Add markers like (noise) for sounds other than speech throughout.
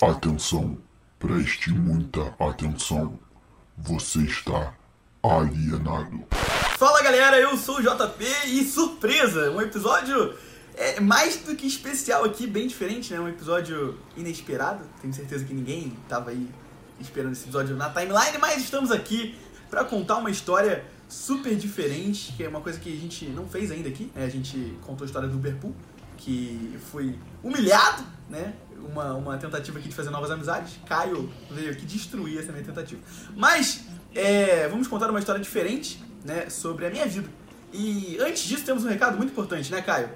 Atenção, preste muita atenção. Você está alienado. Fala galera, eu sou o JP e surpresa! Um episódio é, mais do que especial aqui, bem diferente, né? Um episódio inesperado. Tenho certeza que ninguém tava aí esperando esse episódio na timeline, mas estamos aqui para contar uma história super diferente, que é uma coisa que a gente não fez ainda aqui. Né? A gente contou a história do Uberpool, que foi humilhado, né? Uma, uma tentativa aqui de fazer novas amizades. Caio veio aqui destruir essa minha tentativa. Mas é, vamos contar uma história diferente, né? Sobre a minha vida. E antes disso temos um recado muito importante, né, Caio?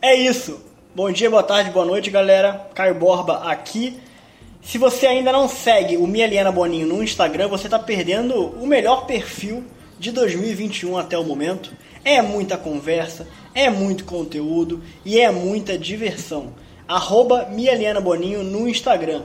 É isso. Bom dia, boa tarde, boa noite, galera. Caio Borba aqui. Se você ainda não segue o Mieliana Boninho no Instagram, você está perdendo o melhor perfil de 2021 até o momento. É muita conversa, é muito conteúdo e é muita diversão. Arroba Mieliana Boninho no Instagram.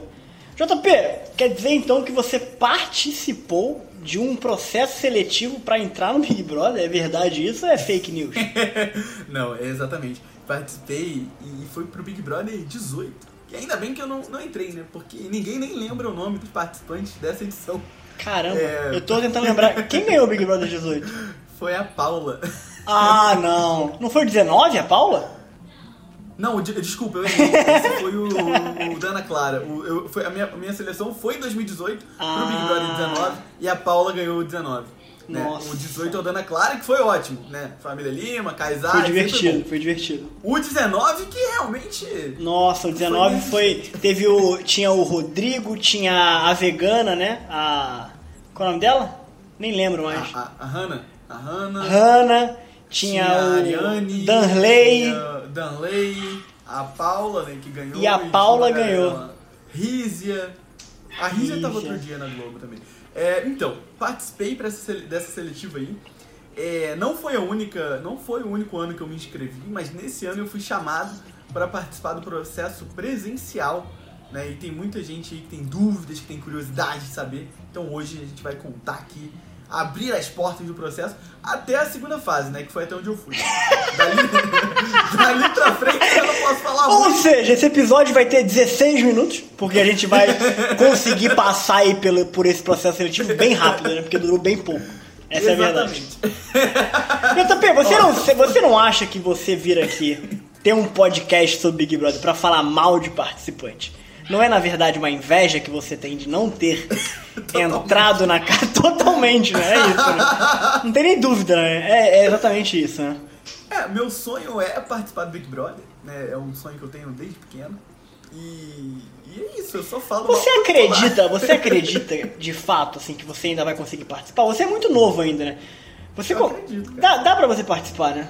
JP, quer dizer então que você participou de um processo seletivo para entrar no Big Brother? É verdade isso ou é fake news? (laughs) não, é exatamente. Participei e fui pro Big Brother 18. E ainda bem que eu não, não entrei, né? Porque ninguém nem lembra o nome dos participantes dessa edição. Caramba, é... eu tô tentando lembrar. Quem ganhou o Big Brother 18? (laughs) Foi a Paula. Ah, não. Não foi 19 a Paula? Não, desculpa, eu errei. (laughs) Esse foi o, o Dana Clara. O, eu, foi, a, minha, a minha seleção foi em 2018 ah. pro Big Brother 19 e a Paula ganhou o 19. Né? Nossa. O 18 é o Dana Clara, que foi ótimo, né? Família Lima, Kaysar. Foi divertido, foi divertido. O 19 que realmente. Nossa, o 19 foi. foi teve o. Tinha o Rodrigo, tinha a vegana, né? A. Qual é o nome dela? Nem lembro mais. A, a, a Hannah. A Hannah. Hannah. Tinha, tinha o Ariane, Danley. Tinha Danley, a Paula, né, que ganhou. E a Paula ganhou. Rízia. A Rízia estava outro dia na Globo também. É, então, participei essa, dessa seletiva aí. É, não foi a única, não foi o único ano que eu me inscrevi, mas nesse ano eu fui chamado para participar do processo presencial, né? E tem muita gente aí que tem dúvidas, que tem curiosidade de saber. Então hoje a gente vai contar aqui abrir as portas do processo até a segunda fase, né? Que foi até onde eu fui. (laughs) Dali, dali pra frente eu não posso falar Ou muito. seja, esse episódio vai ter 16 minutos, porque a gente vai conseguir passar aí pelo, por esse processo seletivo bem rápido, né? Porque durou bem pouco. Essa Exatamente. é a verdade. JP, você não, você não acha que você vir aqui ter um podcast sobre Big Brother para falar mal de participante? Não é, na verdade, uma inveja que você tem de não ter (laughs) entrado na casa (laughs) totalmente, né? É isso, né? Não tem nem dúvida, né? É, é, exatamente isso, né? É, meu sonho é participar do Big Brother, né? É um sonho que eu tenho desde pequeno. E, e é isso, eu só falo. Você acredita, você acredita de fato, assim, que você ainda vai conseguir participar? Você é muito novo ainda, né? Você eu acredito, cara. Dá, dá pra você participar, né?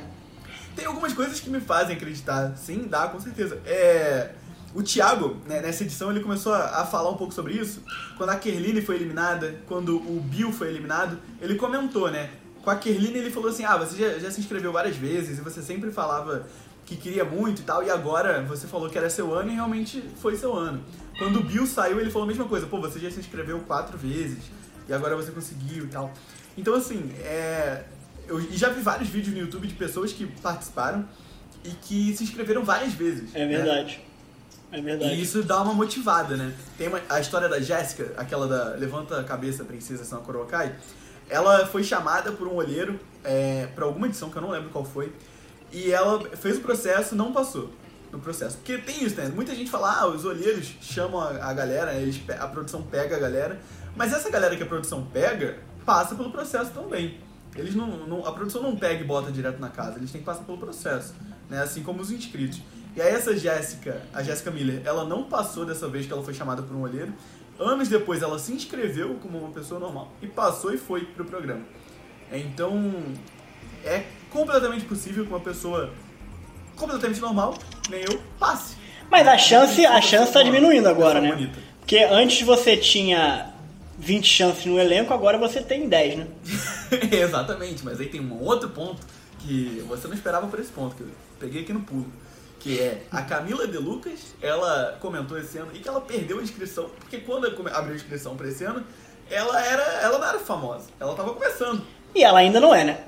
Tem algumas coisas que me fazem acreditar. Sim, dá, com certeza. É o Thiago, né, nessa edição, ele começou a, a, falar um pouco sobre isso. Quando a Kerline foi eliminada, quando o Bill foi eliminado, ele comentou, né? Com a Kerline ele falou assim, ah, você já, já se inscreveu várias vezes e você sempre falava que queria muito e tal, e agora você falou que era seu ano e realmente foi seu ano. Quando o Bill saiu, ele falou a mesma coisa, pô, você já se inscreveu quatro vezes e agora você conseguiu e tal. Então, assim, é... eu já vi vários vídeos no YouTube de pessoas que participaram e que se inscreveram várias vezes. É verdade. Né? É verdade. E isso dá uma motivada, né? Tem uma, a história da Jéssica, aquela da Levanta a Cabeça, Princesa São Corokai. Ela foi chamada por um olheiro é, para alguma edição que eu não lembro qual foi. E ela fez o processo não passou no processo. Porque tem isso, né? Muita gente fala, ah, os olheiros chamam a, a galera, eles, a produção pega a galera. Mas essa galera que a produção pega, passa pelo processo também. Eles não, não, a produção não pega e bota direto na casa, eles têm que passar pelo processo, né? Assim como os inscritos. E aí essa Jéssica, a Jéssica Miller, ela não passou dessa vez que ela foi chamada por um olheiro. Anos depois ela se inscreveu como uma pessoa normal e passou e foi pro programa. Então é completamente possível que uma pessoa completamente normal, nem eu, passe. Mas a chance, a chance tá diminuindo agora, né? Bonita. Porque antes você tinha 20 chances no elenco, agora você tem 10, né? (laughs) Exatamente, mas aí tem um outro ponto que você não esperava por esse ponto, que eu peguei aqui no pulo que é a Camila De Lucas, ela comentou esse ano e que ela perdeu a inscrição, porque quando abriu a inscrição para esse ano, ela era, ela não era famosa, ela tava começando. E ela ainda não é, né?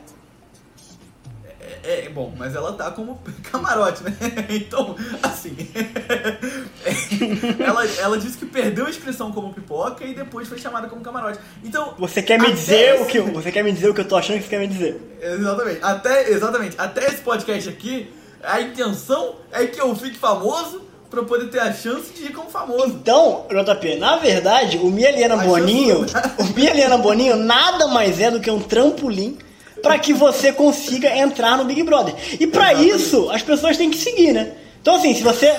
É, é, bom, mas ela tá como (laughs) camarote, né? (laughs) Então, assim. (laughs) ela, ela disse que perdeu a inscrição como pipoca e depois foi chamada como camarote. Então. Você quer me dizer esse- o que você quer me dizer o que eu tô achando que você quer me dizer? Exatamente. Até, exatamente. Até esse podcast aqui, a intenção é que eu fique famoso pra eu poder ter a chance de ir como famoso. Então, JP, na verdade, o Mieliana Boninho, o Mieliana Boninho nada mais é do que um trampolim para que você consiga entrar no Big Brother. E para isso, as pessoas têm que seguir, né? Então assim, se você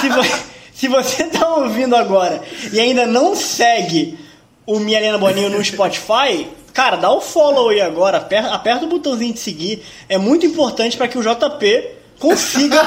se, vo- se você tá ouvindo agora e ainda não segue o Mieliana Boninho no Spotify, cara, dá o follow aí agora, aperta, aperta o botãozinho de seguir. É muito importante para que o JP consiga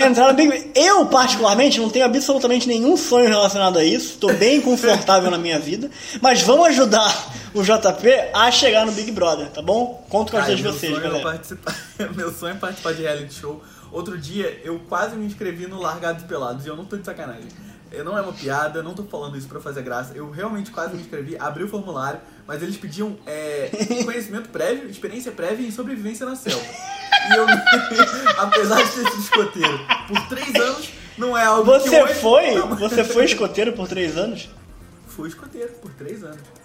entrar no Big Brother. Eu, particularmente, não tenho absolutamente nenhum sonho relacionado a isso. Estou bem confortável na minha vida. Mas vamos ajudar o JP a chegar no Big Brother, tá bom? Conto com a Cara, ajuda de vocês, é galera. participar- (laughs) meu sonho é participar de reality show. Outro dia eu quase me inscrevi no Largados e Pelados e eu não tô de sacanagem. Eu não é uma piada, eu não tô falando isso pra fazer graça. Eu realmente quase me inscrevi, abri o formulário, mas eles pediam é, (laughs) conhecimento prévio, experiência prévia e sobrevivência na selva. E eu, (laughs) apesar de ter sido escoteiro por três anos, não é algo que Você hoje... foi? Você foi escoteiro por três anos? Fui escoteiro por três anos.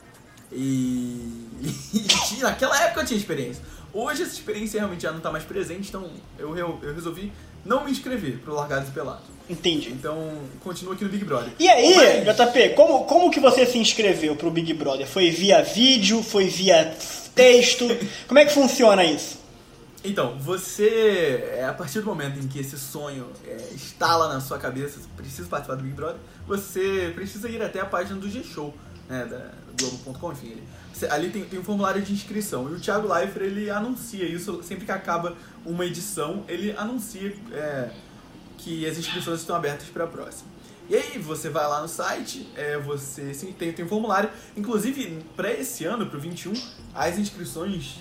E, (laughs) e naquela época eu tinha experiência. Hoje essa experiência realmente já não tá mais presente, então eu, eu, eu resolvi não me inscrever pro Largados e Pelados. Entendi. Então, continuo aqui no Big Brother. E aí, Mas- JP, como, como que você se inscreveu pro Big Brother? Foi via vídeo? Foi via texto? (laughs) Como é que funciona isso? Então, você, é, a partir do momento em que esse sonho é, instala na sua cabeça, precisa participar do Big Brother, você precisa ir até a página do G-Show, né, da Globo.com, enfim. Ele, ali tem, tem um formulário de inscrição. E o Thiago Leifert, ele anuncia isso, sempre que acaba uma edição, ele anuncia é, que as inscrições estão abertas para a próxima. E aí você vai lá no site, é, você sim, tem, tem um formulário. Inclusive, para esse ano, para o 21, as inscrições,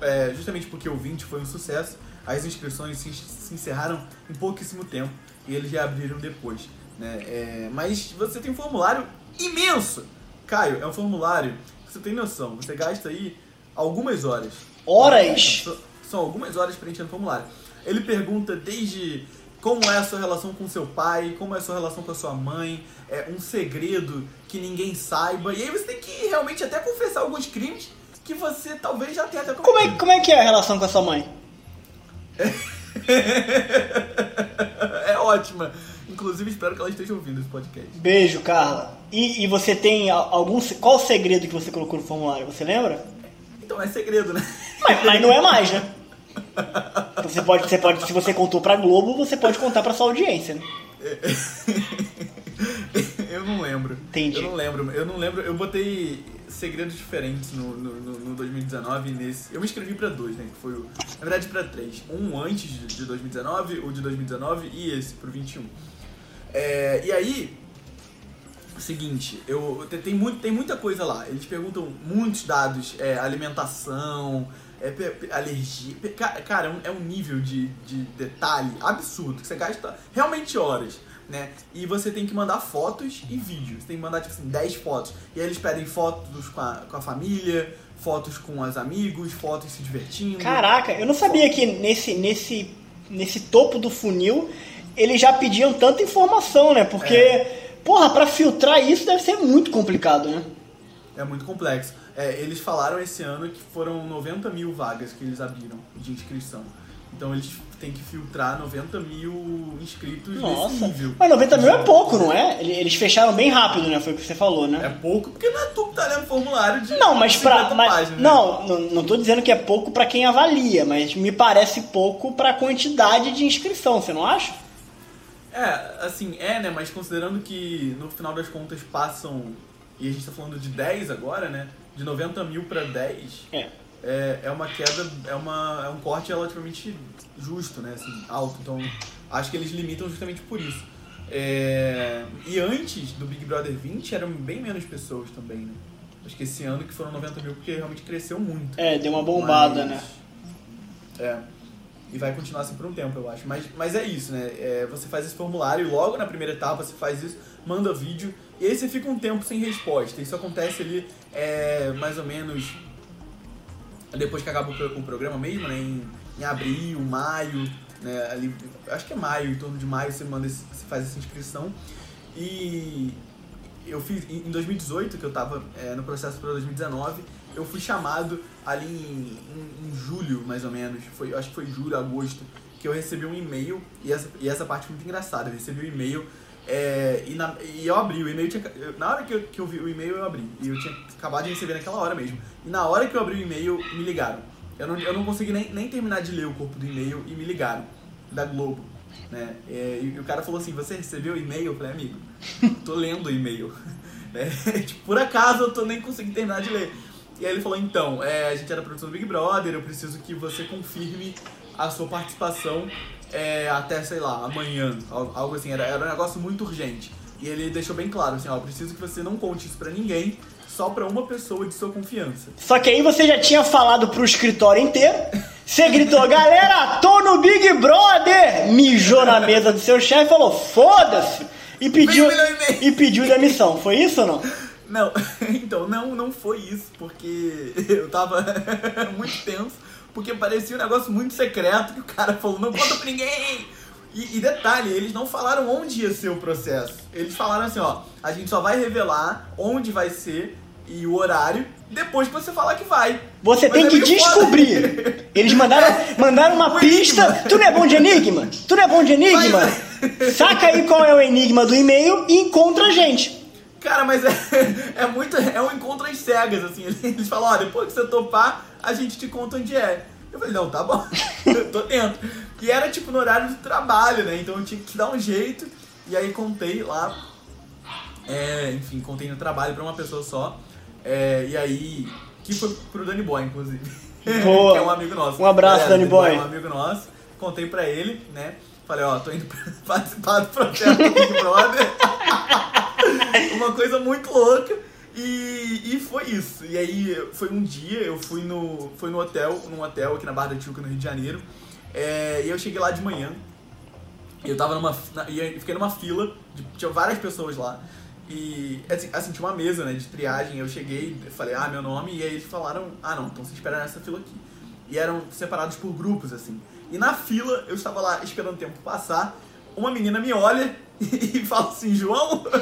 é, justamente porque o 20 foi um sucesso, as inscrições se, se encerraram em pouquíssimo tempo e eles reabriram depois. Né? É, mas você tem um formulário imenso! Caio, é um formulário que você tem noção, você gasta aí algumas horas. Horas? São- São algumas horas preenchendo o formulário. Ele pergunta desde como é a sua relação com seu pai, como é a sua relação com a sua mãe, é um segredo que ninguém saiba. E aí você tem que realmente até confessar alguns crimes que você talvez já tenha até Como é, como é que é a relação com a sua mãe? (laughs) é ótima. Inclusive, espero que ela esteja ouvindo esse podcast. Beijo, Carla. E, e você tem algum. Qual o segredo que você colocou no formulário? Você lembra? Então é segredo, né? Mas, mas não é mais, né? (laughs) Você pode, você pode, se você contou pra Globo, você pode contar pra sua audiência, né? (laughs) eu não lembro. Entendi. Eu não lembro. Eu não lembro. Eu botei segredos diferentes no, no, no- no 2019 e nesse. Eu me inscrevi pra dois, né? Que foi o. Na verdade, pra três. Um antes de, de 2019, o de 2019 e esse pro 21. É, e aí. Seguinte, eu te- tem, muito, tem muita coisa lá. Eles perguntam muitos dados, é, alimentação, é, alergia. Cara, é um, é um nível de, de detalhe absurdo que você gasta realmente horas, né? E você tem que mandar fotos e vídeos. Você tem que mandar, tipo assim, 10 fotos. E aí eles pedem fotos com a, com a família, fotos com os amigos, fotos se divertindo. Caraca, eu não sabia que nesse, nesse, nesse topo do funil eles já pediam tanta informação, né? Porque, porra, pra filtrar isso deve ser muito complicado, né? É muito complexo. É, eles falaram esse ano que foram 90 mil vagas que eles abriram de inscrição. Então eles têm que filtrar 90 mil inscritos nesse Nossa. nível. Mas 90 mil é pouco, não é? Ele- Eles fecharam bem rápido, né? Foi o que você falou, É né? pouco porque não é tu que tá lendo formulário de Não, mas pra. 50 mas- páginas, né? não, não, não tô dizendo que é pouco pra quem avalia, mas me parece pouco pra quantidade de inscrição, você não acha? É, assim, é, né? Mas considerando que no final das contas passam. E a gente tá falando de 10 agora, né? De 90 mil pra 10. É. é, é uma queda, é, uma, é um corte relativamente justo, né? Assim, alto. Então, acho que eles limitam justamente por isso. É, e antes do Big Brother 20 eram bem menos pessoas também, né? Acho que esse ano que foram 90 mil, porque realmente cresceu muito. É, deu uma bombada, Mas- né? É. E vai continuar assim por um tempo, eu acho. Mas, mas é isso, né? É, você faz esse formulário e logo na primeira etapa você faz isso, manda vídeo, e aí você fica um tempo sem resposta. Isso acontece ali é, mais ou menos depois que acaba o pro- o programa mesmo, né? Em, em abril, maio, né? Ali, acho que é maio, em torno de maio você manda esse- você faz essa inscrição. E eu fiz em 2018, que eu tava é, no processo para 2019, eu fui chamado ali em, em, julho, mais ou menos, foi, acho que foi julho, agosto, que eu recebi um e-mail, e essa, e essa parte foi muito engraçada, eu recebi um e-mail é, e, na, e eu abri o e-mail, tinha, na hora que eu, que eu vi o e-mail eu abri, e eu tinha acabado de receber naquela hora mesmo. E na hora que eu abri o e-mail, me ligaram. Eu não, eu não consegui nem, nem terminar de ler o corpo do e-mail e me ligaram, da Globo. Né? É, e, e, o cara falou assim, você recebeu o e-mail? Eu falei, amigo, tô lendo o e-mail. (laughs) É, (laughs) tipo, por acaso eu tô nem conseguindo terminar de ler. E aí ele falou, então, é, a gente era produção do Big Brother, eu preciso que você confirme a sua participação é, até, sei lá, amanhã, algo assim, era, era um negócio muito urgente. E ele deixou bem claro, assim, ó, eu preciso que você não conte isso pra ninguém, só pra uma pessoa de sua confiança. Só que aí você já tinha falado pro escritório inteiro, você gritou, galera, tô no Big Brother! Mijou na mesa do seu chefe e falou, foda-se! E pediu, e pediu demissão, foi isso ou não? Não, (laughs) então, não, não foi isso, porque (laughs) eu tava (laughs) muito tenso porque parecia um negócio muito secreto que o cara falou, não conta pra ninguém. E, e, detalhe, eles não falaram onde ia ser o processo. Eles falaram assim, ó, a gente só vai revelar onde vai ser e o horário depois que você falar que vai. Você Mas tem é que descobrir. Foda. Eles mandaram, mandaram uma o pista. Enigma. Tu não é bom de enigma? Tu não é bom de enigma? Mas... Saca aí qual é o enigma do e-mail e encontra a gente. Cara, mas é, (laughs) é muito. É um encontro às cegas, assim. Eles falam, ó, depois que você topar, a gente te conta onde é. Eu falei, não, tá bom, (laughs) eu tô dentro. E era tipo no horário do trabalho, né? Então eu tinha que dar um jeito. E aí contei lá. É, enfim, contei no trabalho pra uma pessoa só. É, e aí. Que foi pro Danny Boy, inclusive. Boa. (laughs) que é um amigo nosso. Um abraço, Danny Boy. É um amigo nosso. Contei pra ele, né? Falei, ó, tô indo (laughs) participar do projeto do Big Brother. (laughs) uma coisa muito louca. E, e foi isso. E aí foi um dia, eu fui no, fui no hotel, num hotel aqui na Barra da Tijuca, no Rio de Janeiro. É, e eu cheguei lá de manhã. Eu tava numa. Na, e fiquei numa fila, de, tinha várias pessoas lá. E assim, assim, tinha uma mesa né, de triagem. Eu cheguei, falei, ah, meu nome, e aí eles falaram, ah não, então você espera nessa fila aqui. E eram separados por grupos, assim. E na fila, eu estava lá esperando o tempo passar uma menina me olha (laughs) e fala assim, João? (laughs)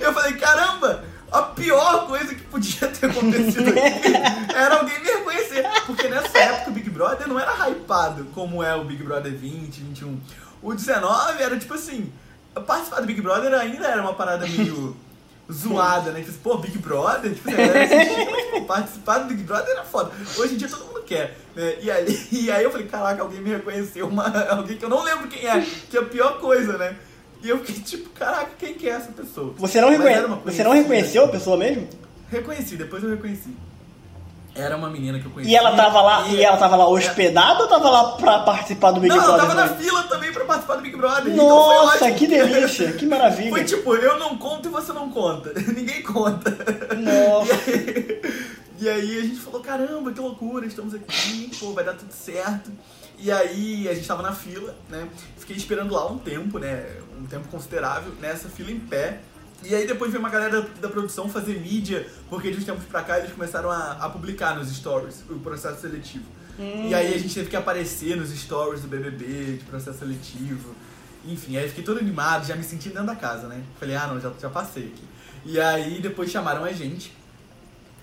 eu falei, caramba, a pior coisa que podia ter acontecido aqui (laughs) era alguém me reconhecer. Porque nessa época o Big Brother não era hypado como é o Big Brother 20, 21. O 19 era tipo assim, participar do Big Brother ainda era uma parada meio zoada, né? Tipo, assim, pô, Big Brother, tipo, assim, assistir, mas, pô, participar do Big Brother era foda. Hoje em dia todo mundo quer. Né? E, aí, (laughs) e aí eu falei, caraca, alguém me reconheceu, uma, (laughs) alguém que eu não lembro quem é, que é a pior coisa, né? E eu fiquei tipo, caraca, quem que é essa pessoa? Você não, reconhe... Você não reconheceu a pessoa mesmo? Reconheci, depois eu reconheci. Era uma menina que eu conheci. E ela tava lá, e, e ela tava lá hospedada é... ou tava lá pra participar do Big não, Brother? Não, tava na fila também pra participar do Big Brother. Então Nossa, então que delícia, que maravilha. Foi tipo, eu não conto e você não conta. (laughs) Ninguém conta. Nossa. E aí, e aí a gente falou, caramba, que loucura, estamos aqui, pô, vai dar tudo certo. E aí a gente tava na fila, né? Fiquei esperando lá um tempo, né? Um tempo considerável, nessa fila em pé e aí depois veio uma galera da, da, produção fazer mídia, porque de uns tempos pra cá eles começaram a, a publicar nos stories o processo seletivo. Hum. E aí a gente teve que aparecer nos stories do BBB, de processo seletivo. Enfim, aí fiquei todo animado, já me senti dentro da casa, né? Falei, ah não, já, já passei aqui. E aí depois chamaram a gente.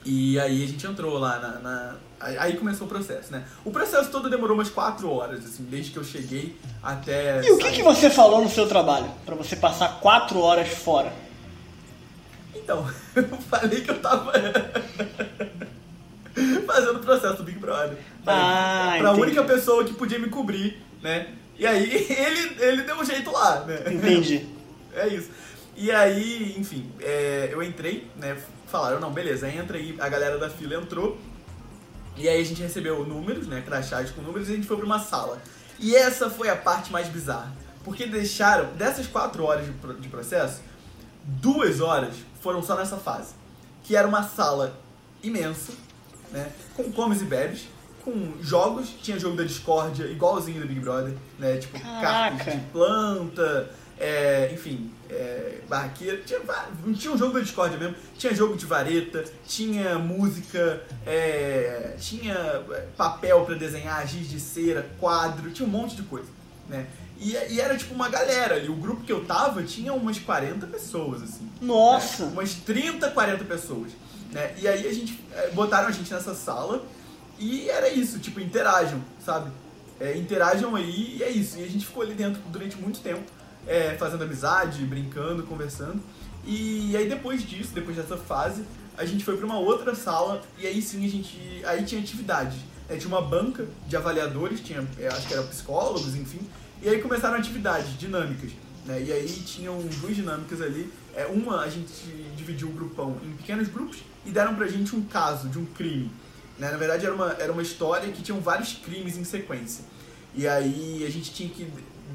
E aí a gente entrou lá na, na, Aí começou o processo, né? O processo todo demorou umas quatro horas, assim, desde que eu cheguei até. E o que, que você falou no seu trabalho? para você passar quatro horas fora? Então, (laughs) eu falei que eu tava (laughs) fazendo o processo do Big Brother. Ah, pra entendi. única pessoa que podia me cobrir, né? E aí (laughs) ele, ele deu um jeito lá, né? Entendi. É isso. E aí, enfim, é, eu entrei, né? Falaram, não, beleza, entra aí, a galera da fila entrou. E aí a gente recebeu números, né? Crachás com números e a gente foi pra uma sala. E essa foi a parte mais bizarra. Porque deixaram, dessas quatro horas de processo, duas horas foram só nessa fase. Que era uma sala imensa, né? Com comes e bebes, com jogos, tinha jogo da discórdia, igualzinho do Big Brother, né? Tipo, Caraca. cartas de planta, é, enfim, é, barraqueira. Tinha, tinha um jogo da discórdia mesmo, tinha jogo de vareta, tinha música, é, tinha papel para desenhar, giz de cera, quadro, tinha um monte de coisa, né? E, e era tipo uma galera ali. O grupo que eu tava tinha umas 40 pessoas, assim. Nossa! né? Umas 30, 40 pessoas. Né? E aí a gente. eh, Botaram a gente nessa sala e era isso, tipo, interajam, sabe? É, interajam aí e é isso. E a gente ficou ali dentro durante muito tempo, é, fazendo amizade, brincando, conversando. E aí depois disso, depois dessa fase, a gente foi pra uma outra sala e aí sim a gente. Aí tinha atividades. É, tinha uma banca de avaliadores, tinha, é, acho que eram psicólogos, enfim. E aí começaram atividades dinâmicas. Né? E aí tinham duas dinâmicas ali. É, uma a gente dividiu o grupão em pequenos grupos e deram pra gente um caso de um crime. Né? Na verdade era uma, era uma história que tinham vários crimes em sequência. E aí a gente tinha que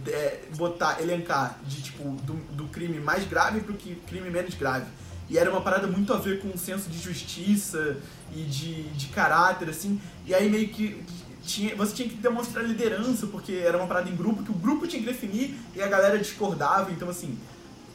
é, botar, elencar de tipo do, do crime mais grave pro que crime menos grave. E era uma parada muito a ver com um senso de justiça e de, de caráter, assim. E aí meio que tinha, você tinha que demonstrar liderança, porque era uma parada em grupo, que o grupo tinha que definir e a galera discordava. Então, assim,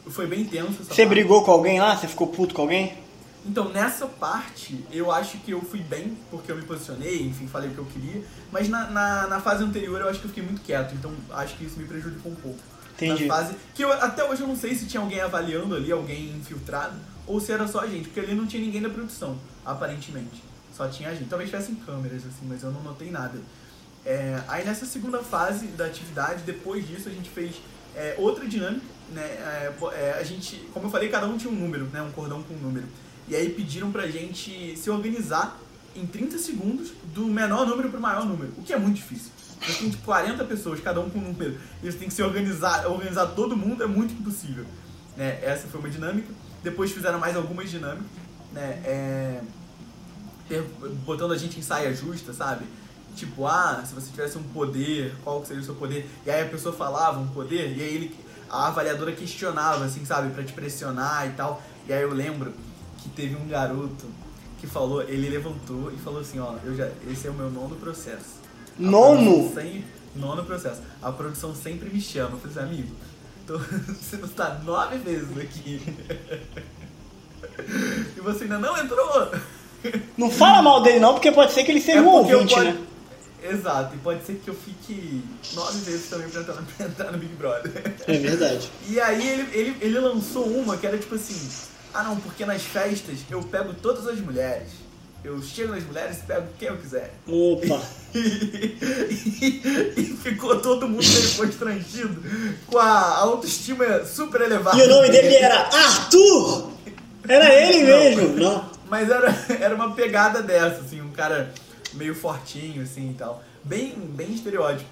foi bem tenso Você parte. brigou com alguém lá? Você ficou puto com alguém? Então, nessa parte, eu acho que eu fui bem, porque eu me posicionei, enfim, falei o que eu queria. Mas na, na, na fase anterior, eu acho que eu fiquei muito quieto. Então, acho que isso me prejudicou um pouco. Entendi. Na fase que eu, até hoje eu não sei se tinha alguém avaliando ali, alguém infiltrado, ou se era só a gente, porque ali não tinha ninguém da produção, aparentemente. Só tinha a gente. Talvez tivessem câmeras, assim, mas eu não notei nada. É, aí nessa segunda fase da atividade, depois disso, a gente fez é, outra dinâmica, né? É, é, a gente, como eu falei, cada um tinha um número, né? Um cordão com um número. E aí pediram pra gente se organizar em 30 segundos do menor número pro maior número, o que é muito difícil. Você tem tipo 40 pessoas, cada um com um número, e você tem que se organizar, organizar todo mundo é muito impossível. Né? Essa foi uma dinâmica. Depois fizeram mais algumas dinâmicas, né? Botando a gente em saia justa, sabe? Tipo, ah, se você tivesse um poder, qual que seria o seu poder? E aí a pessoa falava um poder, e aí ele, a avaliadora questionava, assim, sabe, pra te pressionar e tal. E aí eu lembro que teve um garoto que falou, ele levantou e falou assim, ó, eu já, esse é o meu nono processo. A Nono? sem- nono processo. A produção sempre me chama. Eu falei assim, amigo, tô, (laughs) você não está nove vezes aqui. (laughs) e você ainda não entrou? Não fala mal dele não, porque pode ser que ele seja um É eu ouvinte, pode- né? Exato, e pode ser que eu fique nove vezes também pra entrar, (laughs) pra entrar no Big Brother. É verdade. (laughs) E aí ele, ele, ele lançou uma que era tipo assim, ah não, porque nas festas eu pego todas as mulheres. Eu chego nas mulheres e pego quem eu quiser. Opa. (laughs) e, e ficou todo mundo meio constrangido com a autoestima super elevada. E o nome dele era Arthur! Era ele mesmo. Não. Mas era, (laughs) era uma pegada dessa, assim, um cara meio fortinho, assim e tal. Bem, bem estereótipo.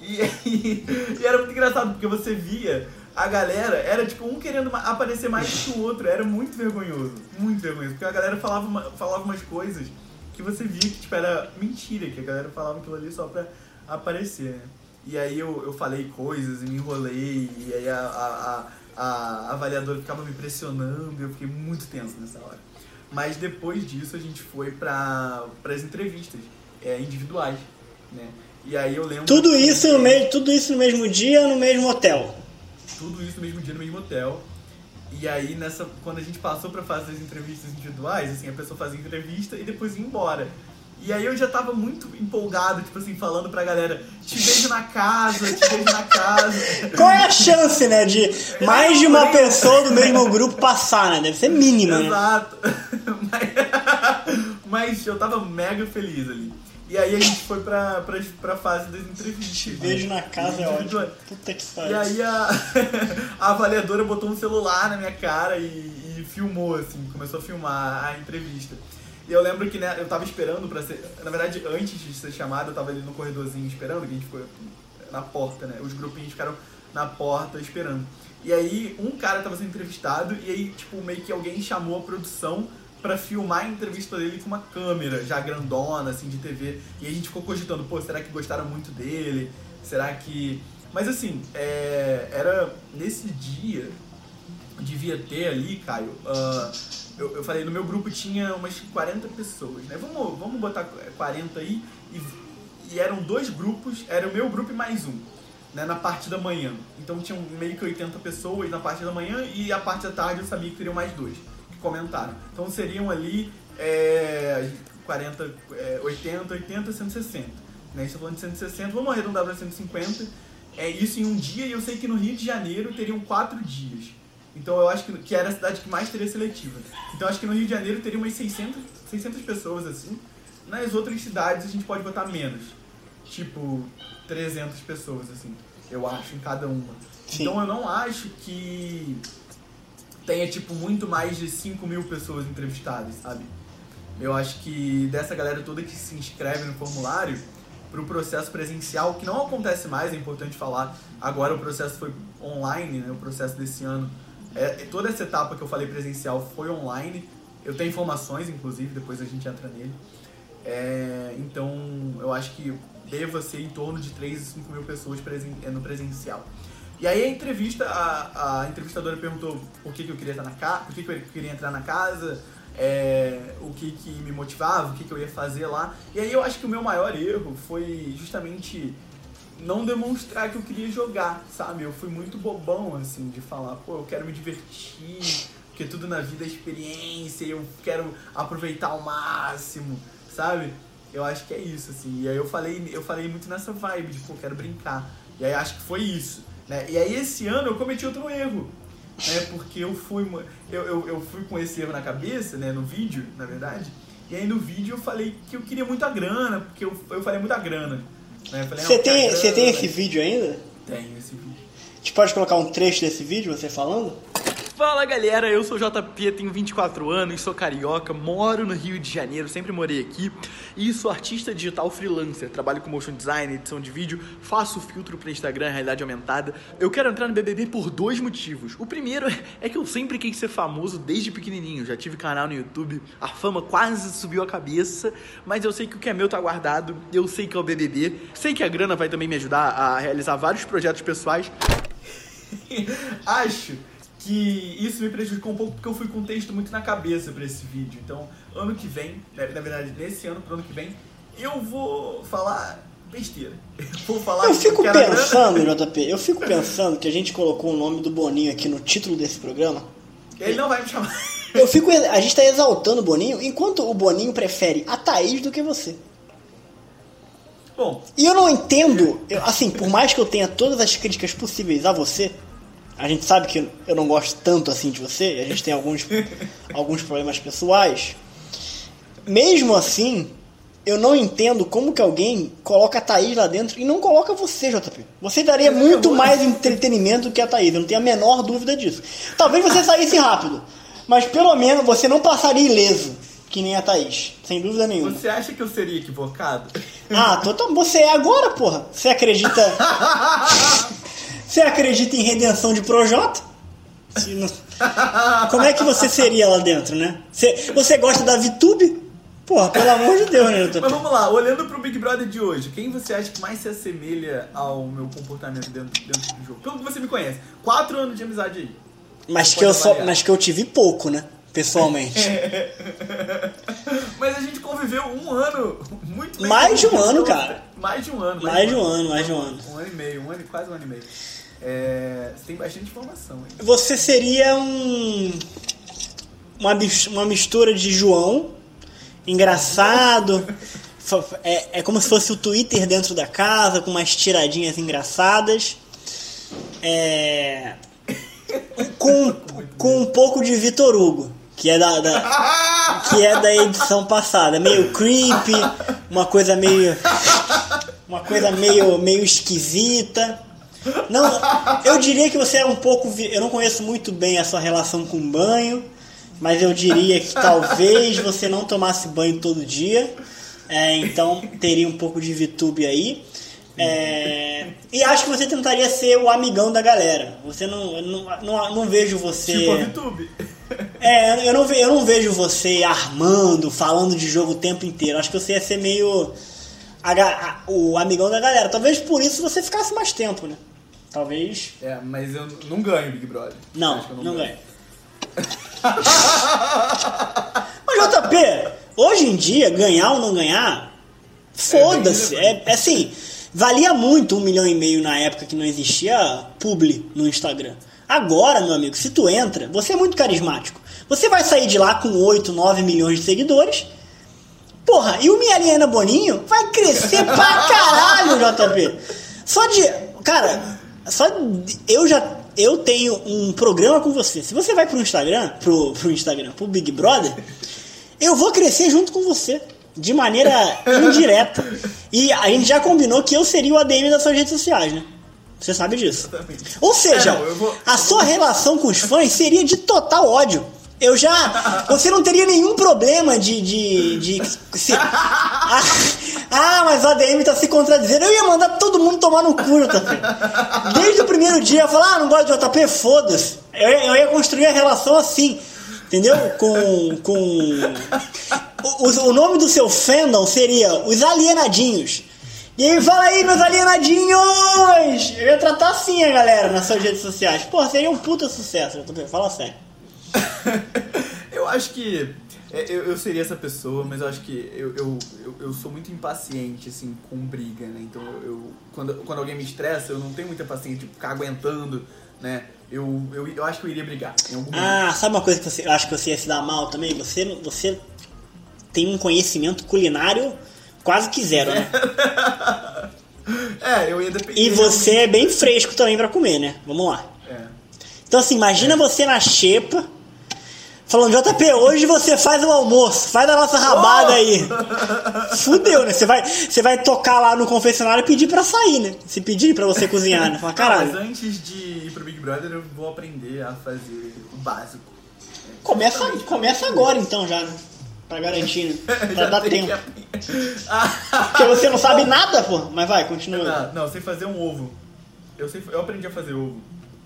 E, e, (laughs) e era muito engraçado, porque você via a galera, era tipo um querendo aparecer mais que o outro. Era muito vergonhoso. Muito vergonhoso. Porque a galera falava, uma- falava umas coisas que você via que tipo, era mentira, que a galera falava aquilo ali só pra aparecer, né? E aí eu, eu falei coisas e me enrolei, e aí a, a, a, a avaliadora ficava me pressionando, eu fiquei muito tenso nessa hora. Mas depois disso a gente foi para as entrevistas é, individuais, né? E aí eu lembro. Tudo isso, no mesmo, tudo isso no mesmo dia, no mesmo hotel. Tudo isso no mesmo dia, no mesmo hotel. E aí, nessa, quando a gente passou pra fazer as entrevistas individuais, assim, a pessoa fazia entrevista e depois ia embora. E aí eu já tava muito empolgado, tipo assim, falando pra galera, te vejo na casa, te vejo na casa. (laughs) Qual é a chance, né, de mais de uma pessoa do mesmo grupo passar, né? Deve ser mínima, né? Exato. (laughs) Mas, mas eu tava mega feliz ali. E aí a gente foi pra, pra, pra fase das entrevistas. Te vejo na casa é ótimo. Puta que E pariu. aí a, (laughs) a avaliadora botou um celular na minha cara e, e filmou, assim, começou a filmar a entrevista. E eu lembro que né, eu tava esperando pra ser. Na verdade, antes de ser chamado, eu tava ali no corredorzinho esperando, que a gente ficou na porta, né? Os grupinhos ficaram na porta esperando. E aí um cara tava sendo entrevistado e aí, tipo, meio que alguém chamou a produção pra filmar a entrevista dele com uma câmera já grandona, assim, de TV. E a gente ficou cogitando, pô, será que gostaram muito dele? Será que. Mas assim, é, era nesse dia, devia ter ali, Caio. ah, eu, eu falei, no meu grupo tinha umas 40 pessoas, né? Vamos, vamos botar 40 aí. E, e eram dois grupos, era o meu grupo e mais um, né? Na parte da manhã. Então tinham meio que 80 pessoas na parte da manhã e a parte da tarde eu sabia que teriam mais dois que comentaram. Então seriam ali é, 40, é, 80, 80, 160. Né? Gente tá falando de 160, vamos arredondar para 150. é isso em um dia e eu sei que no Rio de Janeiro teriam quatro dias. Então eu acho que, que era a cidade que mais teria seletiva. Então eu acho que no Rio de Janeiro teria umas 600, 600 pessoas assim. Nas outras cidades a gente pode botar menos. Tipo, 300 pessoas assim, eu acho, em cada uma. Sim. Então eu não acho que tenha, tipo, muito mais de 5 mil pessoas entrevistadas, sabe? Eu acho que dessa galera toda que se inscreve no formulário pro processo presencial, que não acontece mais, é importante falar. Agora o processo foi online, né? O processo desse ano. É, toda essa etapa que eu falei presencial foi online. Eu tenho informações, inclusive, depois a gente entra nele. É, então, eu acho que deva ser em torno de 3 a 5 mil pessoas presen no presencial. E aí a entrevista, a, a entrevistadora perguntou por que, que eu queria estar na casa, por que, que eu queria entrar na casa, é, o que, que me motivava, o que, que eu ia fazer lá. E aí eu acho que o meu maior erro foi justamente não demonstrar que eu queria jogar, sabe? Eu fui muito bobão, assim, de falar, pô, eu quero me divertir, porque tudo na vida é experiência, eu quero aproveitar ao máximo, sabe? Eu acho que é isso, assim. E aí eu falei, eu falei muito nessa vibe de, pô, quero brincar. E aí acho que foi isso. Né? E aí esse ano eu cometi outro erro. Né? Porque eu fui, eu, eu, eu fui com esse erro na cabeça, né? No vídeo, na verdade. E aí no vídeo eu falei que eu queria muita grana, porque eu, eu falei muita grana. Você tem, você tem esse vídeo ainda? Tenho esse vídeo. A gente pode colocar um trecho desse vídeo, você falando? Fala galera, eu sou JP, tenho 24 anos, sou carioca, moro no Rio de Janeiro, sempre morei aqui e sou artista digital freelancer. Trabalho com motion design, edição de vídeo, faço filtro para Instagram, realidade aumentada. Eu quero entrar no BBB por dois motivos. O primeiro é que eu sempre quis ser famoso desde pequenininho, já tive canal no YouTube, a fama quase subiu a cabeça, mas eu sei que o que é meu tá guardado, eu sei que é o BBB, sei que a grana vai também me ajudar a realizar vários projetos pessoais. (laughs) Acho que isso me prejudicou um pouco porque eu fui com um texto muito na cabeça para esse vídeo. Então, ano que vem, na verdade, nesse ano pro ano que vem, eu vou falar besteira. Eu (laughs) vou falar Eu fico quero grana. pensando, JP, eu fico pensando que a gente colocou o nome do Boninho aqui no título desse programa. Ele não vai me chamar. (laughs) Eu fico, a gente tá exaltando o Boninho, enquanto o Boninho prefere a Thaís do que você. Bom, E eu não entendo, eu- assim, por mais que eu tenha todas as críticas possíveis a você, a gente sabe que eu não gosto tanto assim de você, a gente tem alguns, (laughs) alguns problemas pessoais. Mesmo assim, eu não entendo como que alguém coloca a Thaís lá dentro e não coloca você, JP. Você daria muito mais entretenimento do que a Thaís, eu não tenho a menor dúvida disso. Talvez você saísse rápido, mas pelo menos você não passaria ileso, que nem a Thaís, sem dúvida nenhuma. você acha que eu seria equivocado? Ah, total. Você é agora, porra. Você acredita. (laughs) Você acredita em redenção de Projota? (laughs) Como é que você seria lá dentro, né? Você, você gosta da VTube? Porra, pelo amor de Deus, né? Mas vamos lá, olhando pro Big Brother de hoje, quem você acha que mais se assemelha ao meu comportamento dentro, dentro do jogo? Pelo que você me conhece. Quatro anos de amizade aí. Mas que, eu só, mas que eu te vi pouco, né? Pessoalmente. (laughs) Mas a gente conviveu um ano muito Mais de um ano, cara. Mais de um ano. Mais de um ano, mais de um ano. Um ano e meio, um ano, e- quase um ano e meio. É, você tem bastante informação aí. Você seria um. Uma, uma mistura de João, engraçado. (laughs) É, é como se fosse o Twitter dentro da casa, com umas tiradinhas engraçadas. É, com, com um pouco de Vitor Hugo, que é da, da- (laughs) que é da edição passada. Meio creepy, uma coisa meio. Uma coisa meio, meio esquisita. Não, eu diria que você é um pouco. Eu não conheço muito bem a sua relação com banho, mas eu diria que talvez você não tomasse banho todo dia. É, então teria um pouco de VTube aí. É, e acho que você tentaria ser o amigão da galera. Você não. Não, não, não vejo você. Tipo VTube. É, eu não, ve- eu não vejo você armando, falando de jogo o tempo inteiro. Acho que você ia ser meio a a- o amigão da galera. Talvez por isso você ficasse mais tempo, né? Talvez. É, mas eu não ganho Big Brother. Não, eu não ganha. Mas JP, hoje em dia, ganhar ou não ganhar, foda-se. É, é assim, valia muito um milhão e meio na época que não existia publi no Instagram. Agora, meu amigo, se tu entra, você é muito carismático. Você vai sair de lá com 8, 9 milhões de seguidores. Porra, e o Minha Aliena Boninho vai crescer pra caralho, (laughs) JP. Só de. Cara, só eu já eu tenho um programa com você. Se você vai pro Instagram, pro, pro Instagram, pro Big Brother, eu vou crescer junto com você. De maneira (laughs) indireta. E a gente já combinou que eu seria o ADM das suas redes sociais, né? Você sabe disso. Ou seja, É, não, vou- a sua relação com os fãs seria de total ódio. Eu já. Você não teria nenhum problema de. de, de se- (laughs) ah, ah, mas o ADM tá se contradizendo. Eu ia mandar todo mundo tomar no cu, JP. Desde o primeiro dia, eu falar, ah, não gosto de JP, foda-se. Eu, ia- eu ia construir a relação assim. Entendeu? Com. com... O, o- nome do seu fandom seria Os Alienadinhos. E aí, fala aí, meus alienadinhos! Eu ia tratar assim a galera nas suas redes sociais. Pô, seria um puta sucesso, JP, fala sério. (laughs) eu acho que é, eu, eu seria essa pessoa, mas eu acho que eu, eu, eu, eu sou muito impaciente, assim, com briga, né? Então, eu, quando, quando alguém me estressa, eu não tenho muita paciência de ficar aguentando, né? Eu, eu, eu acho que eu iria brigar. Ah, sabe uma coisa que você, eu acho que você ia se dar mal também? Você, você tem um conhecimento culinário quase que zero, né? (laughs) É, eu ia depender. E você é bem fresco também pra comer, né? Vamos lá. É. Então assim, imagina você na xepa, falando, JP, hoje você faz o almoço, faz a nossa rabada Oh! aí. Fudeu, né? Você vai, você vai tocar lá no confessionário e pedir pra sair, né? Se pedir pra você cozinhar, né? Fala, Ah, mas caralho, antes de ir pro Big Brother, eu vou aprender a fazer o básico. começa, começa agora então já, né? Pra garantir, né? (laughs) Pra dar tem tempo. que- Porque você não sabe (laughs) nada, pô. Mas vai, continua. não, não, sei fazer um ovo. Eu, sei, eu aprendi a fazer ovo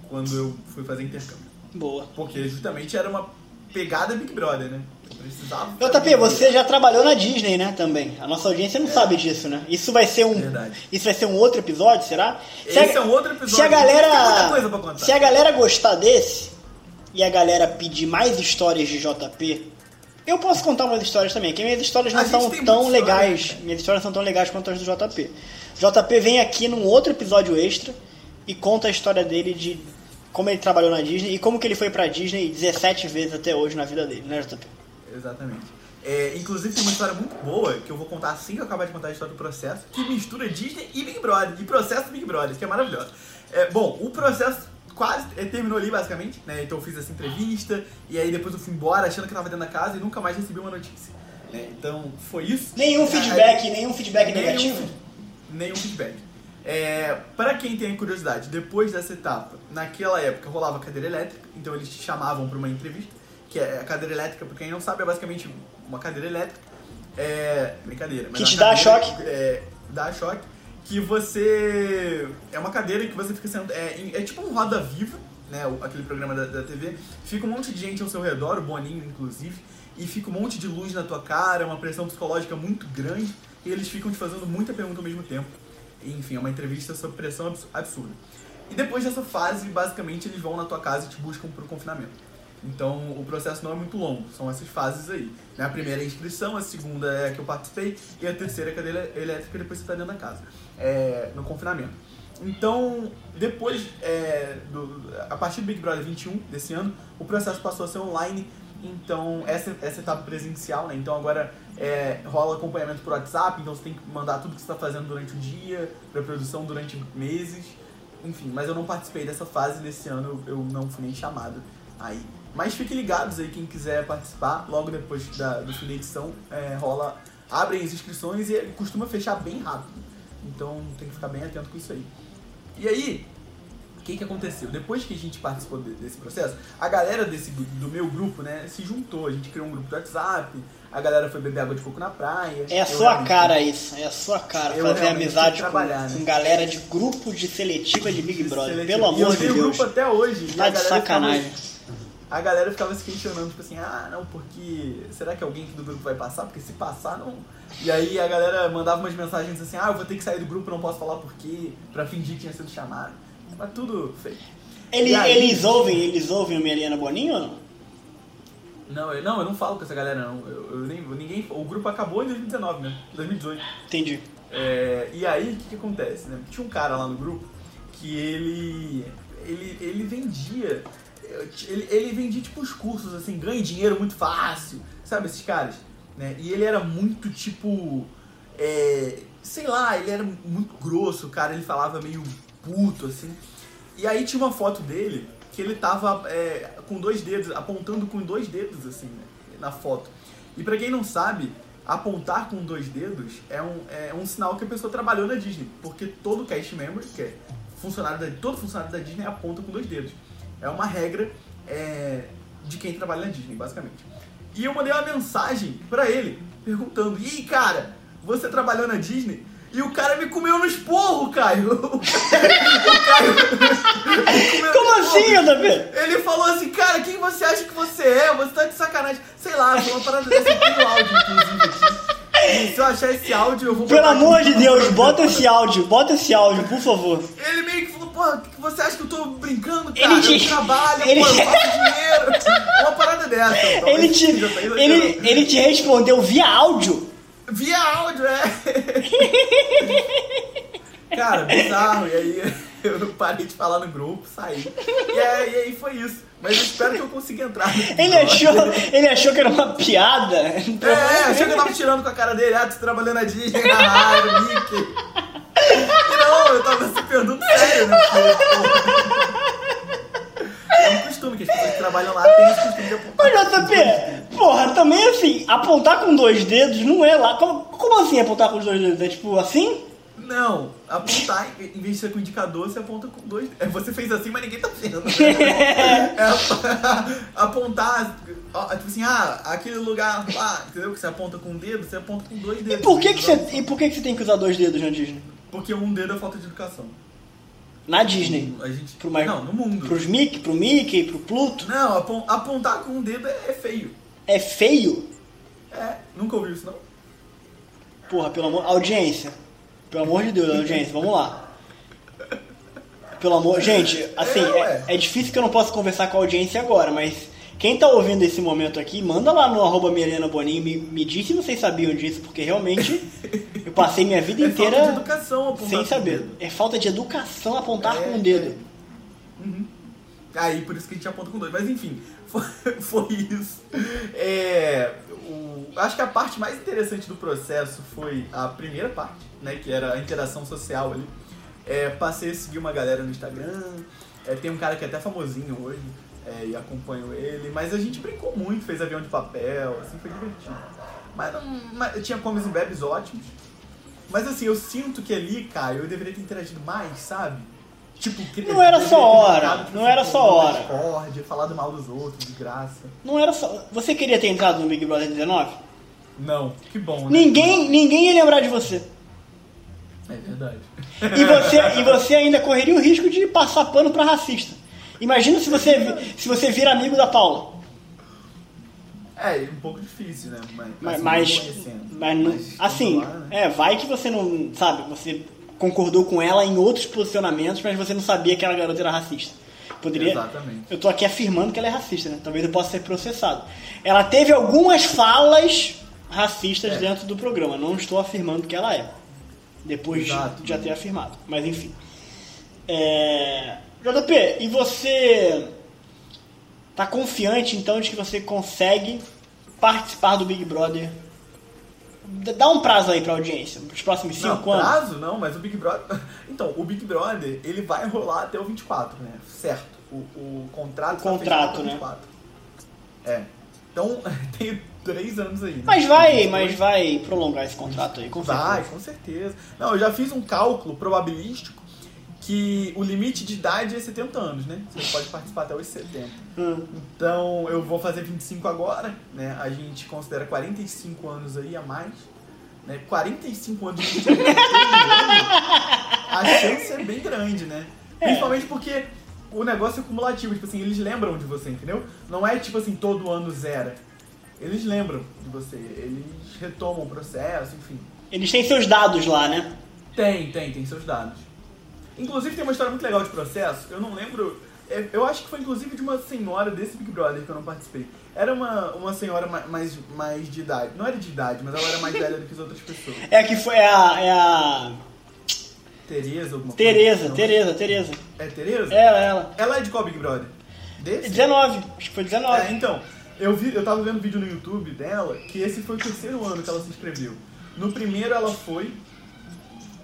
quando eu fui fazer intercâmbio. Boa. Porque justamente era uma pegada Big Brother, né? Precisava. JP, você já trabalhou na Disney, né, também. A nossa audiência não sabe disso, né? Isso vai ser um Verdade. isso vai ser um outro episódio, será? Se Esse é um outro episódio, Se a galera. Se a galera gostar desse e a galera pedir mais histórias de JP, eu posso contar umas histórias também, que minhas histórias não A são tão história, legais. cara. Minhas histórias são tão legais quanto as do JP. JP vem aqui num outro episódio extra e conta a história dele de como ele trabalhou na Disney e como que ele foi pra Disney 17 vezes até hoje na vida dele, né, JP? Exatamente. É, inclusive tem uma história muito boa que eu vou contar assim que eu acabar de contar a história do processo, que mistura Disney e Big Brother, e processo Big Brother, que é maravilhoso. É, bom, o processo quase é, terminou ali basicamente, né? Então eu fiz essa entrevista e aí depois eu fui embora achando que eu tava dentro da casa e nunca mais recebi uma notícia. né? Então foi isso. Nenhum Aí- feedback, nenhum feedback Nenhum- negativo? Nenhum feedback. É, para quem tem curiosidade, depois dessa etapa, naquela época rolava cadeira elétrica, então eles te chamavam para uma entrevista, que é a cadeira elétrica, pra quem não sabe, é basicamente uma cadeira elétrica. É. Brincadeira. mas Que é te dá choque. que- É, dá choque. Que você. É uma cadeira que você fica sendo. É, é tipo um Roda Viva, né? Aquele programa da, da TV. Fica um monte de gente ao seu redor, o Boninho inclusive, e fica um monte de luz na tua cara, uma pressão psicológica muito grande, e eles ficam te fazendo muita pergunta ao mesmo tempo. Enfim, é uma entrevista sob pressão abs- absurda. E depois dessa fase, basicamente, eles vão na tua casa e te buscam pro confinamento. Então, o processo não é muito longo, são essas fases aí. né? A primeira é a inscrição, a segunda é a que eu participei, e a terceira é a cadeira elétrica, depois você tá dentro da casa, é, no confinamento. Então, depois, é, do, a partir do Big Brother 21 desse ano, o processo passou a ser online. Então, essa, essa etapa presencial, né? Então, agora é, rola acompanhamento por WhatsApp. Então, você tem que mandar tudo que você está fazendo durante o dia, para produção durante meses. Enfim, mas eu não participei dessa fase desse ano, eu, eu não fui nem chamado aí. Mas fiquem ligados aí, quem quiser participar, logo depois da, do fim da edição, é, rola, abrem as inscrições e costuma fechar bem rápido. Então tem que ficar bem atento com isso aí. E aí, que, que aconteceu? Depois que a gente participou de- desse processo, a galera desse, do meu grupo, né, se juntou. A gente criou um grupo do WhatsApp, a galera foi beber água de coco na praia. É a Eu sua cara isso, é a sua cara Eu fazer amizade com, né? com galera de grupo de seletiva de Big Brother. Pelo eu amor de Deus. grupo até hoje. Tá de sacanagem. ficava- a galera ficava se questionando, tipo assim, ah, não, porque será que alguém aqui do grupo vai passar? Porque se passar, não. E aí a galera mandava umas mensagens assim, ah, eu vou ter que sair do grupo, não posso falar por quê, pra fingir que tinha sido chamado. Mas tudo fake. Ele- E aí- Eles ouvem, eles ouvem o Meliana Boninho ou não? Não, eu, não, eu não falo com essa galera, não. Eu, eu nem, ninguém, o grupo acabou em 2019, né? 2018. Entendi. É, e aí, o que, que acontece, né? Tinha um cara lá no grupo que ele. Ele, ele vendia. Ele, ele vendia tipo os cursos, assim, ganha dinheiro muito fácil. Sabe, esses caras? Né? E ele era muito tipo. é, sei lá, ele era muito grosso, cara. Ele falava meio puto, assim. E aí tinha uma foto dele que ele tava é, com dois dedos, apontando com dois dedos, assim, né, na foto. E pra quem não sabe, apontar com dois dedos é um, é um sinal que a pessoa trabalhou na Disney. Porque todo cast member, que é funcionário da, todo funcionário da Disney, aponta com dois dedos. É uma regra é, de quem trabalha na Disney, basicamente. E eu mandei uma mensagem pra ele, perguntando: aí, cara, você trabalhou na Disney? E o cara me comeu no esporro, Caio. (laughs) O Caio me Como no assim, JP? Ele falou assim, cara, quem você acha que você é? Você tá de sacanagem. Sei lá, foi uma parada dessa. Eu tenho áudio, inclusive, aqui. Se eu achar esse áudio, eu vou Pelo aqui amor no- de Deus, bota esse áudio, bota esse áudio, por favor. Ele meio que falou, porra, que você acha que eu tô brincando, cara? Ele te- Eu trabalho, ele- pô, eu faço dinheiro. Uma parada dessa. (laughs) Talvez Ele te, tá exagerando. ele, ele te respondeu via áudio? Via áudio, é. (laughs) Cara, bizarro. E aí (laughs) eu parei de falar no grupo, saí. E aí, e aí foi isso. Mas eu espero que eu consiga entrar. Ele achou, ele achou que era uma piada? Então, É, achou que eu tava tirando com a cara dele, ah, tu trabalhando na Disney, ah, era o Mickey. E não, eu tava se perguntando sério, né? Porque, (laughs) é um costume que as pessoas que trabalham lá têm esse costume de apontar. Mas JP, porra, também assim, apontar com dois dedos não é lá. Como, como assim apontar com os dois dedos? É tipo assim? Não, apontar, em vez de ser com indicador, você aponta com dois. É, você fez assim, mas ninguém tá vendo. (laughs) É, (laughs) apontar, tipo assim, ah, aquele lugar lá, entendeu? Que você aponta com um dedo, você aponta com dois E dedos. por que, que, você, e por que, que você tem que usar dois dedos na Disney? Porque um dedo é falta de educação. Na Disney. A gente. Pro mais- Não, no mundo. Pros Mickey, pro Mickey, pro Pluto. Não, apon- apontar com um dedo é, feio. É feio? É, nunca ouviu isso não? Porra, pelo amor. Audiência. Pelo amor de Deus, audiência, vamos lá. Pelo amor. Gente, assim, É, é, é difícil que eu não possa conversar com a audiência agora, mas quem tá ouvindo esse momento aqui, manda lá no arroba Milena Boninho, me, me diz se vocês sabiam disso, porque realmente (laughs) passei minha vida É inteira falta de educação apontar sem com saber. o dedo. É falta de educação apontar É, com o dedo. Aí, por isso que a gente aponta com dois. Mas enfim, (laughs) foi, foi isso. É, o- acho que a parte mais interessante do processo foi a primeira parte, né? Que era a interação social ali. É, passei a seguir uma galera no Instagram. É, tem um cara que é até famosinho hoje. é, e acompanho ele. Mas a gente brincou muito, fez avião de papel, assim, foi divertido. Mas, não, mas tinha comes e bebes ótimos. Mas assim, eu sinto que ali, Caio, eu deveria ter interagido mais, sabe? Tipo, que- Não era só hora, tipo, não era com só hora. Discord, falado mal dos outros, de graça. Não era só. Você queria ter entrado no Big Brother 19? Não, que bom, né? Ninguém, ninguém ia lembrar de você. É verdade. E você, e você ainda correria o risco de passar pano pra racista. Imagina se você, se você vira amigo da Paula. É, um pouco difícil, né? Mas, Mas, assim, mas, mas Mas, assim, lá, né? é, vai que você não, sabe, você concordou com ela em outros posicionamentos, mas você não sabia que aquela garota era racista. Poderia. Exatamente. Eu tô aqui afirmando que ela é racista, né? Talvez eu possa ser processado. Ela teve algumas falas racistas É. dentro do programa. Não estou afirmando que ela é. Depois de- Exato. de já ter afirmado. Mas enfim. É... JP, e você tá confiante então de que você consegue participar do Big Brother? Dá um prazo aí pra audiência, os próximos Não, cinco anos. prazo não, mas o Big Brother. (laughs) Então, o Big Brother, ele vai rolar até o 24, né? Certo. O, o contrato O contrato, fechado até o né? 24. É. Então, (laughs) tem três anos aí. né? Mas vai, 22. mas vai prolongar esse contrato aí, com Vai, certeza. com certeza. Não, eu já fiz um cálculo probabilístico que o limite de idade é 70 anos, né? Você pode participar até os 70. Hum. Então, eu vou fazer 25 agora, né? A gente considera 45 anos aí a mais. Né? 45 anos de todo ano, a chance é bem grande, né? Principalmente porque o negócio é cumulativo, tipo assim, eles lembram de você, entendeu? Não é tipo assim, todo ano zera. Eles lembram de você, eles retomam o processo, enfim. Eles têm seus dados lá, né? Tem, tem, tem seus dados. Inclusive tem uma história muito legal de processo, eu não lembro. é, Eu acho que foi inclusive de uma senhora desse Big Brother que eu não participei. Era uma, uma senhora ma- mais, mais de idade. Não era de idade, mas ela era mais velha do que as outras pessoas. É que foi é a. É a. Tereza, alguma coisa. Tereza, Não. Tereza, Tereza. É Tereza? Ela, ela. Ela é de qual Big Brother? Desse? 19, acho que foi É, 19. então, eu, vi, eu tava vendo vídeo no YouTube dela que esse foi o terceiro ano que ela se inscreveu. No primeiro ela foi,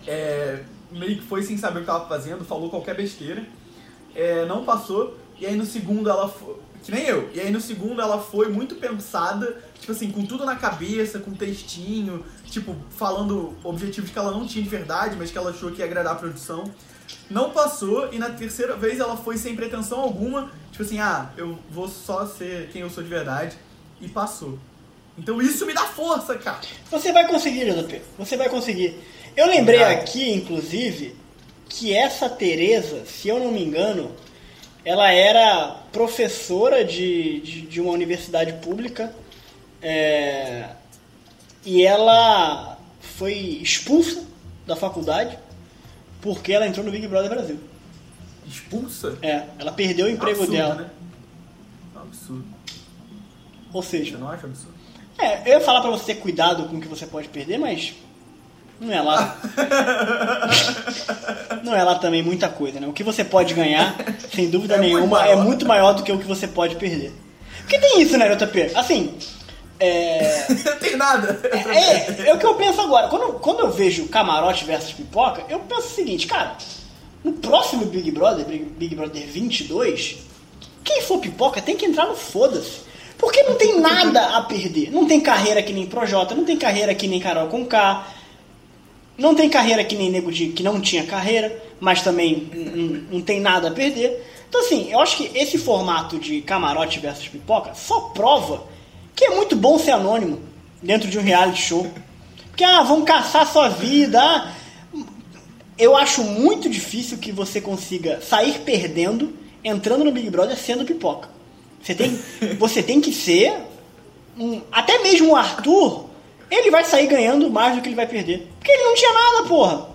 é, meio que foi sem saber o que tava fazendo, falou qualquer besteira, é, não passou, e aí no segundo ela foi. Que nem eu. E aí no segundo ela foi muito pensada, tipo assim, com tudo na cabeça, com textinho, tipo, falando objetivos que ela não tinha de verdade, mas que ela achou que ia agradar a produção. Não passou, e na terceira vez ela foi sem pretensão alguma, tipo assim, ah, eu vou só ser quem eu sou de verdade, e passou. Então isso me dá força, cara. Você vai conseguir, JP. Você vai conseguir. Eu lembrei aqui, inclusive, que essa Tereza, se eu não me engano, ela era professora de, de, de uma universidade pública é, e ela foi expulsa da faculdade porque ela entrou no Big Brother Brasil. Expulsa? É, ela perdeu o emprego absurdo, dela. Né? Absurdo. Ou Você seja, não acha absurdo? é, eu ia falar pra você ter cuidado com o que você pode perder, mas não é lá. (laughs) não é lá também muita coisa, né? O que você pode ganhar, sem dúvida É muito nenhuma, é maior. muito maior do que o que você pode perder. Porque tem isso, né, JP? Assim, é, Não (laughs) tem nada. é, é o que eu penso agora. Quando, quando eu vejo camarote versus pipoca, eu penso o seguinte, cara, no próximo Big Brother, Big, Big Brother 22, quem for pipoca tem que entrar no foda-se. Porque não tem nada a perder. Não tem carreira que nem Projota, não tem carreira que nem Carol com K, não tem carreira que nem Nego de que não tinha carreira, mas também não, tem nada a perder. Então, assim, eu acho que esse formato de camarote versus pipoca só prova que é muito bom ser anônimo dentro de um reality show. Porque, ah, vão caçar sua vida. ah. Eu acho muito difícil que você consiga sair perdendo entrando no Big Brother sendo pipoca. Você tem, você tem que ser. um- até mesmo o Arthur, ele vai sair ganhando mais do que ele vai perder. Porque ele não tinha nada, porra.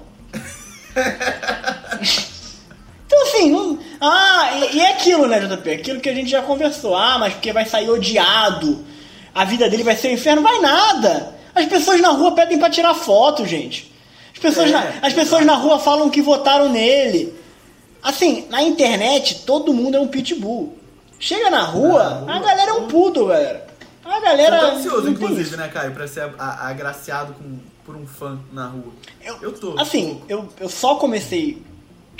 (laughs) Então assim, não- ah, e, e é aquilo, né, JP? Aquilo que a gente já conversou. Ah, mas porque vai sair odiado. A vida dele vai ser um inferno. Vai nada. As pessoas na rua pedem pra tirar foto, gente. As pessoas, É, na, as pessoas na rua falam que votaram nele. Assim, na internet, todo mundo é um pitbull. Chega na rua, Na rua, a galera é um pudo, galera. A galera. Você tá ansioso, inclusive, né, Caio, pra ser agraciado com, por um fã na rua. Eu, tô. Assim, eu, eu só comecei.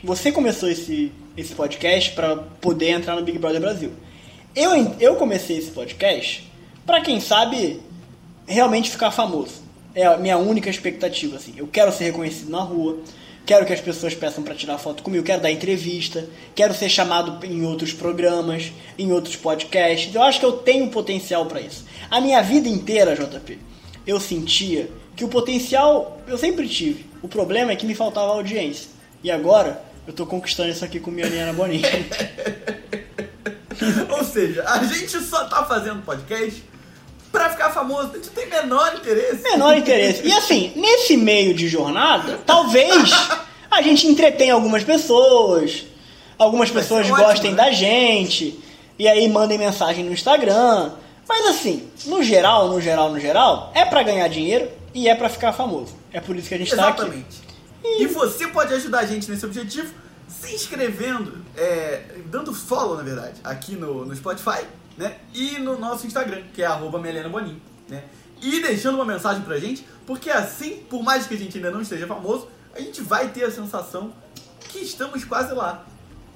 Você começou esse, esse podcast pra poder entrar no Big Brother Brasil. Eu, eu comecei esse podcast pra quem sabe realmente ficar famoso. É a minha única expectativa, assim. Eu quero ser reconhecido na rua, quero que as pessoas peçam pra tirar foto comigo, quero dar entrevista, quero ser chamado em outros programas, em outros podcasts. Eu acho que eu tenho potencial pra isso. A minha vida inteira, JP, eu sentia que o potencial eu sempre tive. O problema é que me faltava audiência. E agora eu tô conquistando isso aqui com minha Liana Boninho. (laughs) Ou seja, a gente só tá fazendo podcast pra ficar famoso. A gente tem menor interesse. Menor interesse. E assim, nesse meio de jornada, talvez a gente entretenha algumas pessoas, algumas Vai pessoas ótimo, gostem né? da gente, e aí mandem mensagem no Instagram. Mas assim, no geral, no geral, no geral, é pra ganhar dinheiro e é pra ficar famoso. É por isso que a gente tá aqui. Exatamente. E você pode ajudar a gente nesse objetivo se inscrevendo, é, dando follow, na verdade, aqui no, no Spotify, né? E no nosso Instagram, que é arroba Melena Boninho, né? E deixando uma mensagem pra gente, porque assim, por mais que a gente ainda não esteja famoso, a gente vai ter a sensação que estamos quase lá.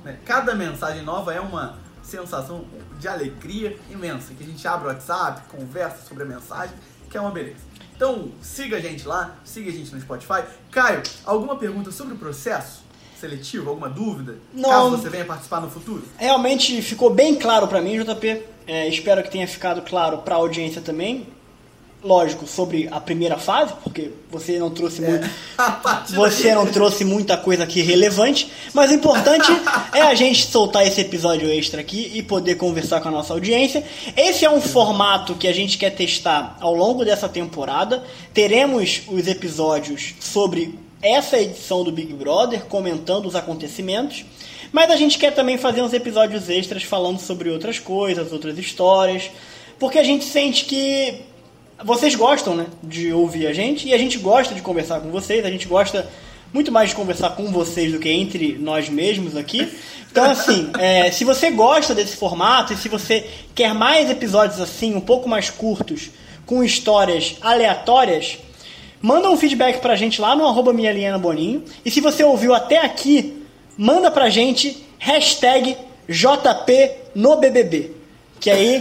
né? Cada mensagem nova é uma sensação de alegria imensa, que a gente abre o WhatsApp, conversa sobre a mensagem, que é uma beleza. Então, siga a gente lá, siga a gente no Spotify. Caio, alguma pergunta sobre o processo seletivo? Alguma dúvida? Não. Caso você venha participar no futuro? Realmente ficou bem claro pra mim, JP. É, espero que tenha ficado claro pra audiência também. Lógico, sobre a primeira fase, porque você não trouxe muito. (laughs) A partir Você daí- não trouxe muita coisa aqui relevante, mas o importante (laughs) é a gente soltar esse episódio extra aqui e poder conversar com a nossa audiência. Esse é um formato que a gente quer testar ao longo dessa temporada. Teremos os episódios sobre essa edição do Big Brother, comentando os acontecimentos. Mas a gente quer também fazer uns episódios extras falando sobre outras coisas, outras histórias, porque a gente sente que vocês gostam, né, de ouvir a gente e a gente gosta de conversar com vocês, a gente gosta muito mais de conversar com vocês do que entre nós mesmos aqui. Então, assim, é, se você gosta desse formato e se você quer mais episódios assim, um pouco mais curtos, com histórias aleatórias, Manda um feedback pra gente lá no arroba Boninho. E se você ouviu até aqui, manda pra gente hashtag JP no BBB. Que aí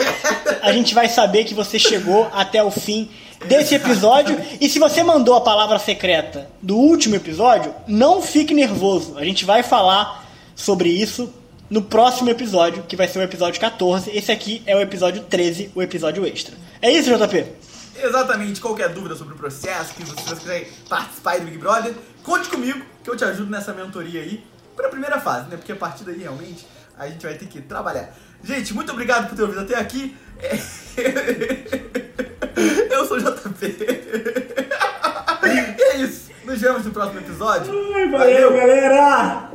a gente vai saber que você chegou até o fim desse episódio. E se você mandou a palavra secreta do último episódio, não fique nervoso. A gente vai falar sobre isso no próximo episódio, que vai ser o episódio 14. Esse aqui é o episódio 13, o episódio extra. É isso, JP? Exatamente. Qualquer dúvida sobre o processo, que você, se você quiser participar do Big Brother, conte comigo, que eu te ajudo nessa mentoria aí. Para a primeira fase, né? Porque a partir daí, realmente, a gente vai ter que trabalhar. Gente, muito obrigado por ter ouvido até aqui. (laughs) Eu sou o JP. E (laughs) é isso. Nos vemos no próximo episódio. Valeu, galera!